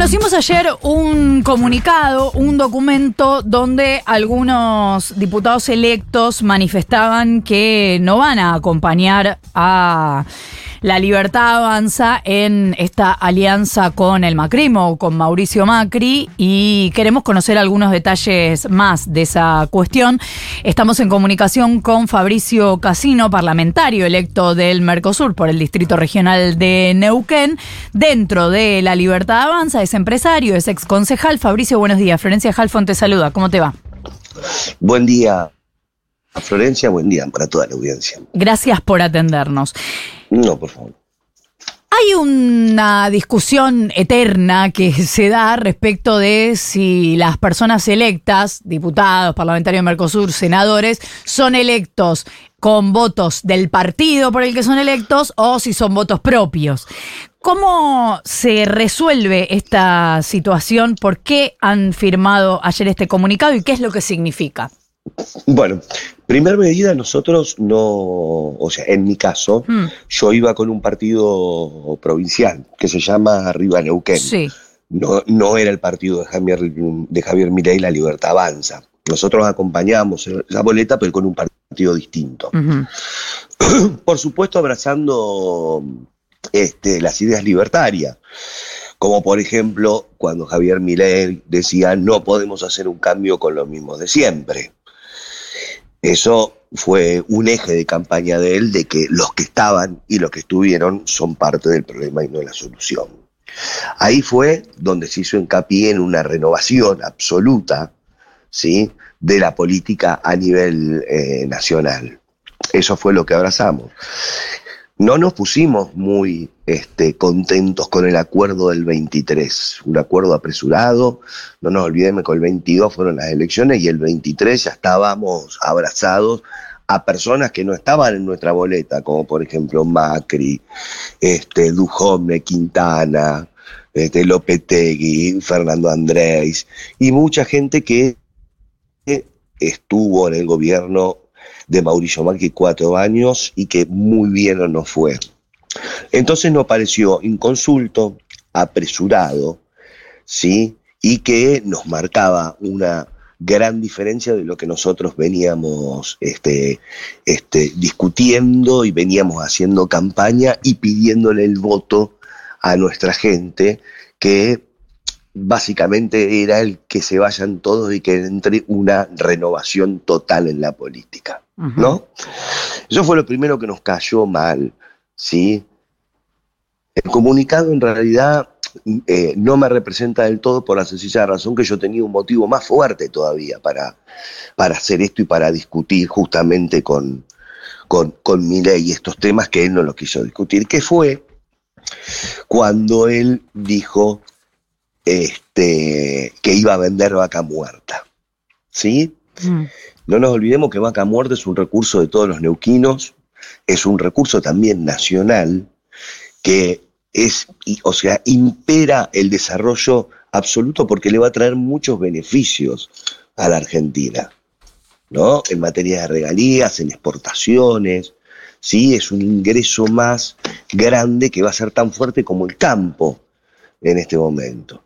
Conocimos ayer un comunicado, un documento donde algunos diputados electos manifestaban que no van a acompañar a la libertad avanza en esta alianza con el Macrimo, con Mauricio Macri, y queremos conocer algunos detalles más de esa cuestión. Estamos en comunicación con Fabricio Casino, parlamentario electo del Mercosur por el Distrito Regional de Neuquén, dentro de la libertad avanza, empresario, es ex concejal. Fabricio, buenos días. Florencia Halfon te saluda. ¿Cómo te va? Buen día, Florencia, buen día para toda la audiencia. Gracias por atendernos. No, por favor. Hay una discusión eterna que se da respecto de si las personas electas, diputados, parlamentarios de Mercosur, senadores, son electos con votos del partido por el que son electos o si son votos propios. ¿Cómo se resuelve esta situación? ¿Por qué han firmado ayer este comunicado y qué es lo que significa? Bueno, primer medida, nosotros no, o sea, en mi caso, Mm. yo iba con un partido provincial que se llama Arriba Neuquén. Sí. No, no era el partido de Javier, de Javier Milei, La Libertad Avanza. Nosotros acompañamos esa boleta, pero con un partido distinto. Por supuesto, abrazando este, las ideas libertarias. Como por ejemplo, cuando Javier Milei decía no podemos hacer un cambio con lo mismo de siempre. Eso fue un eje de campaña de él de que los que estaban y los que estuvieron son parte del problema y no la solución. Ahí fue donde se hizo hincapié en una renovación absoluta ¿sí? de la política a nivel eh, nacional. Eso fue lo que abrazamos. No nos pusimos muy este, contentos con el acuerdo del 23, un acuerdo apresurado, no nos olvidemos que el 22 fueron las elecciones y el 23 ya estábamos abrazados a personas que no estaban en nuestra boleta, como por ejemplo Macri, este, Quintana, este, Lopetegui, Fernando Andrés y mucha gente que estuvo en el gobierno de Mauricio Macri cuatro años y que muy bien no nos fue. Entonces nos pareció inconsulto, apresurado, ¿sí? Y que nos marcaba una gran diferencia de lo que nosotros veníamos este, este, discutiendo y veníamos haciendo campaña y pidiéndole el voto a nuestra gente que básicamente era el que se vayan todos y que entre una renovación total en la política, ¿no? Eso fue lo primero que nos cayó mal, ¿sí? El comunicado en realidad eh, no me representa del todo por la sencilla razón que yo tenía un motivo más fuerte todavía para, para hacer esto y para discutir justamente con, con, con Milei estos temas que él no los quiso discutir, que fue cuando él dijo este, que iba a vender vaca muerta. ¿Sí? Mm. No nos olvidemos que vaca muerta es un recurso de todos los neuquinos, es un recurso también nacional que es, o sea, impera el desarrollo absoluto porque le va a traer muchos beneficios a la Argentina, ¿no? En materia de regalías, en exportaciones, ¿sí? Es un ingreso más grande que va a ser tan fuerte como el campo en este momento.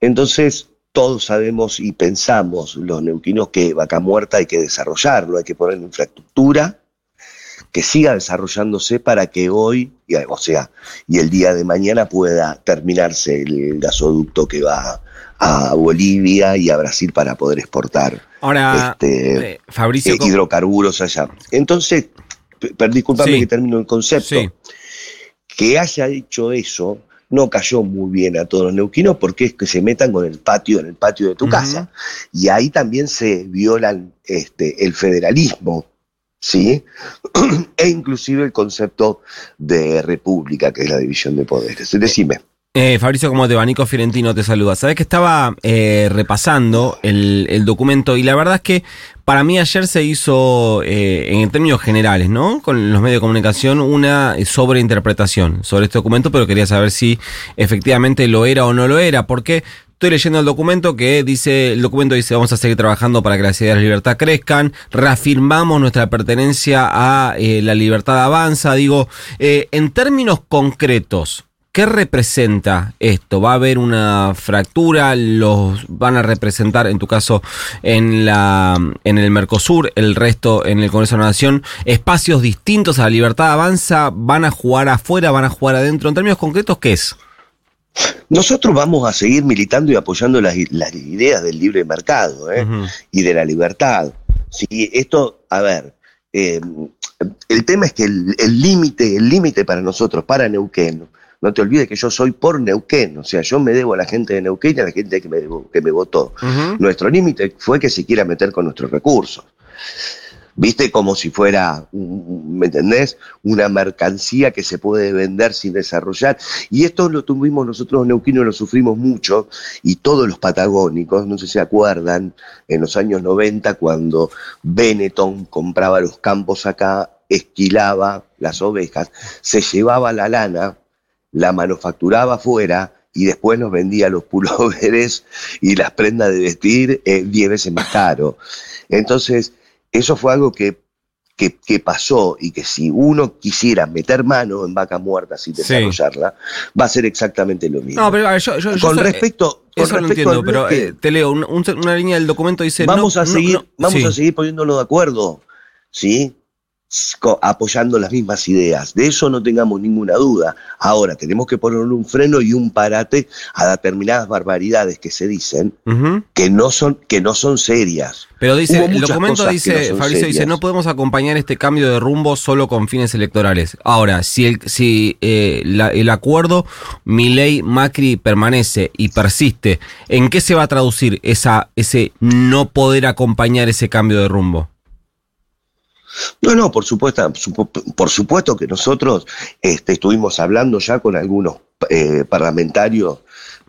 Entonces, todos sabemos y pensamos, los neuquinos, que Vaca Muerta hay que desarrollarlo, hay que poner infraestructura que siga desarrollándose para que hoy, o sea, y el día de mañana pueda terminarse el gasoducto que va a Bolivia y a Brasil para poder exportar Ahora, este, eh, Fabricio, eh, ¿cómo- hidrocarburos allá. Entonces, per- discúlpame Sí. que termino el concepto, Sí. que haya hecho eso no cayó muy bien a todos los neuquinos porque es que se metan con el patio, en el patio de tu casa. Y ahí también se viola este, el federalismo, ¿sí? e inclusive el concepto de república, que es la división de poderes. Decime. Eh, Fabricio, ¿cómo te va? Fiorentino te saluda. Sabes que estaba eh, repasando el, el documento y la verdad es que para mí ayer se hizo, eh, en términos generales, ¿no? Con los medios de comunicación, una eh, sobreinterpretación sobre este documento, pero quería saber si efectivamente lo era o no lo era, porque Estoy leyendo el documento que dice, el documento dice, vamos a seguir trabajando para que las ideas de libertad crezcan, reafirmamos nuestra pertenencia a eh, la libertad avanza. Digo, eh, en términos concretos, ¿Qué representa esto? ¿Va a haber una fractura? ¿Los van a representar, en tu caso, en, la, en el Mercosur, el resto en el Congreso de la Nación, espacios distintos a la libertad avanza? ¿Van a jugar afuera? ¿Van a jugar adentro? En términos concretos, ¿qué es? Nosotros vamos a seguir militando y apoyando las, ideas del libre mercado ¿eh? y de la libertad. Sí, esto, a ver, eh, el tema es que el límite, el límite para nosotros, para Neuquén, no te olvides que yo soy por Neuquén, o sea, yo me debo a la gente de Neuquén y a la gente que me, que me votó. Nuestro límite fue que se quiera meter con nuestros recursos. Viste como si fuera, ¿me entendés? Una mercancía que se puede vender sin desarrollar. Y esto lo tuvimos nosotros neuquinos, lo sufrimos mucho, y todos los patagónicos, no sé si se acuerdan, en los años 90, cuando Benetton compraba los campos acá, esquilaba las ovejas, se llevaba la lana la manufacturaba afuera y después nos vendía los pulóveres y las prendas de vestir 10 eh, veces más caro. Entonces, eso fue algo que, que, pasó y que si uno quisiera meter mano en vaca muerta sin desarrollarla, va a ser exactamente lo mismo. No, pero yo, con respecto... Eso lo entiendo, pero eh, te leo, una línea del documento dice... Vamos, a, seguir, vamos a seguir poniéndolo de acuerdo, ¿sí? Apoyando las mismas ideas. De eso no tengamos ninguna duda. Ahora, tenemos que ponerle un freno y un parate a determinadas barbaridades que se dicen que, no son, que no son serias. Pero dice, el documento dice, Fabricio dice, no podemos acompañar este cambio de rumbo solo con fines electorales. Ahora, si el, si, eh, el acuerdo ley Macri permanece y persiste, ¿en qué se va a traducir esa, ese no poder acompañar ese cambio de rumbo? No, no, por supuesto, por supuesto que nosotros este, estuvimos hablando ya con algunos eh, parlamentarios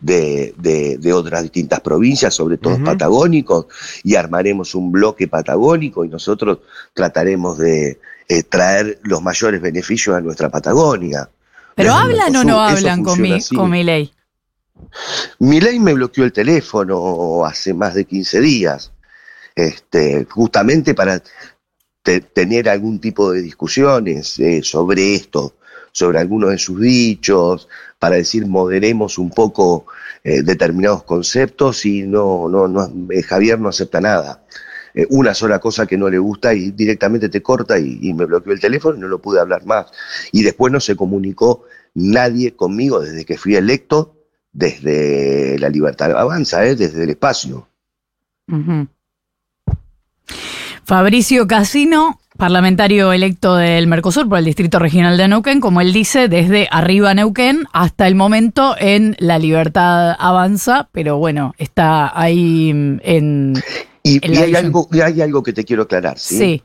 de, otras distintas provincias, sobre todo patagónicos, y armaremos un bloque patagónico y nosotros trataremos de eh, traer los mayores beneficios a nuestra Patagonia. ¿Pero hablan o no hablan con mi, con mi ley? Mi ley me bloqueó el teléfono hace más de 15 días, este, justamente para tener algún tipo de discusiones eh, sobre esto, sobre algunos de sus dichos, para decir moderemos un poco eh, determinados conceptos y no, no, no eh, Javier no acepta nada. una sola cosa que no le gusta y directamente te corta y, me bloqueó el teléfono y no lo pude hablar más. Y después no se comunicó nadie conmigo desde que fui electo, desde la libertad avanza, desde el espacio. Fabricio Casino, parlamentario electo del Mercosur por el Distrito Regional de Neuquén, como él dice, desde arriba Neuquén hasta el momento en La Libertad Avanza, pero bueno, está ahí en... Y, hay, algo, hay algo que te quiero aclarar, ¿sí? Sí.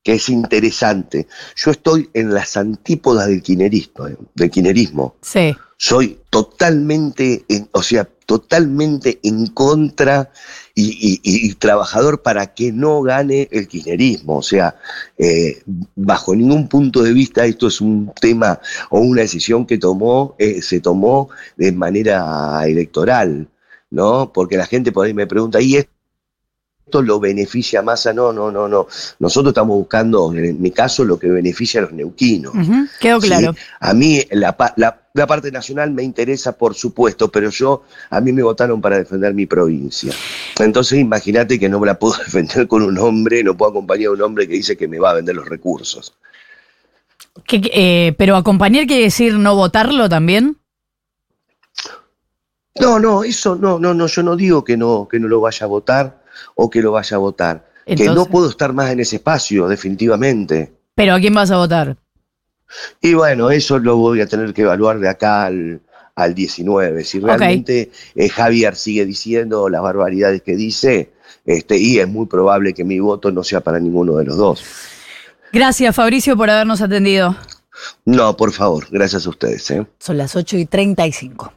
Que es interesante. Yo estoy en las antípodas del quinerismo. Eh, del quinerismo. Sí. Soy totalmente, o sea, totalmente en contra y, trabajador para que no gane el kirchnerismo. O sea, eh, bajo ningún punto de vista esto es un tema o una decisión que tomó, eh, se tomó de manera electoral, ¿no? Porque la gente por ahí me pregunta, ¿y esto? Lo beneficia a no, no, no, no. Nosotros estamos buscando, en mi caso, lo que beneficia a los neuquinos. Quedó claro. A mí la, la, parte nacional me interesa, por supuesto, pero yo, a mí me votaron para defender mi provincia. Entonces imagínate que no la puedo defender con un hombre, no puedo acompañar a un hombre que dice que me va a vender los recursos. Eh, pero acompañar quiere decir no votarlo también. No, no, eso no, no, no, yo no digo que no, que no lo vaya a votar o que lo vaya a votar. que no puedo estar más en ese espacio, definitivamente. ¿Pero a quién vas a votar? Y bueno, eso lo voy a tener que evaluar de acá al, al 19. Si realmente eh, Javier sigue diciendo las barbaridades que dice, este, y es muy probable que mi voto no sea para ninguno de los dos. Gracias, Fabricio, por habernos atendido. No, por favor, gracias a ustedes. ¿eh? Son las 8 y 35.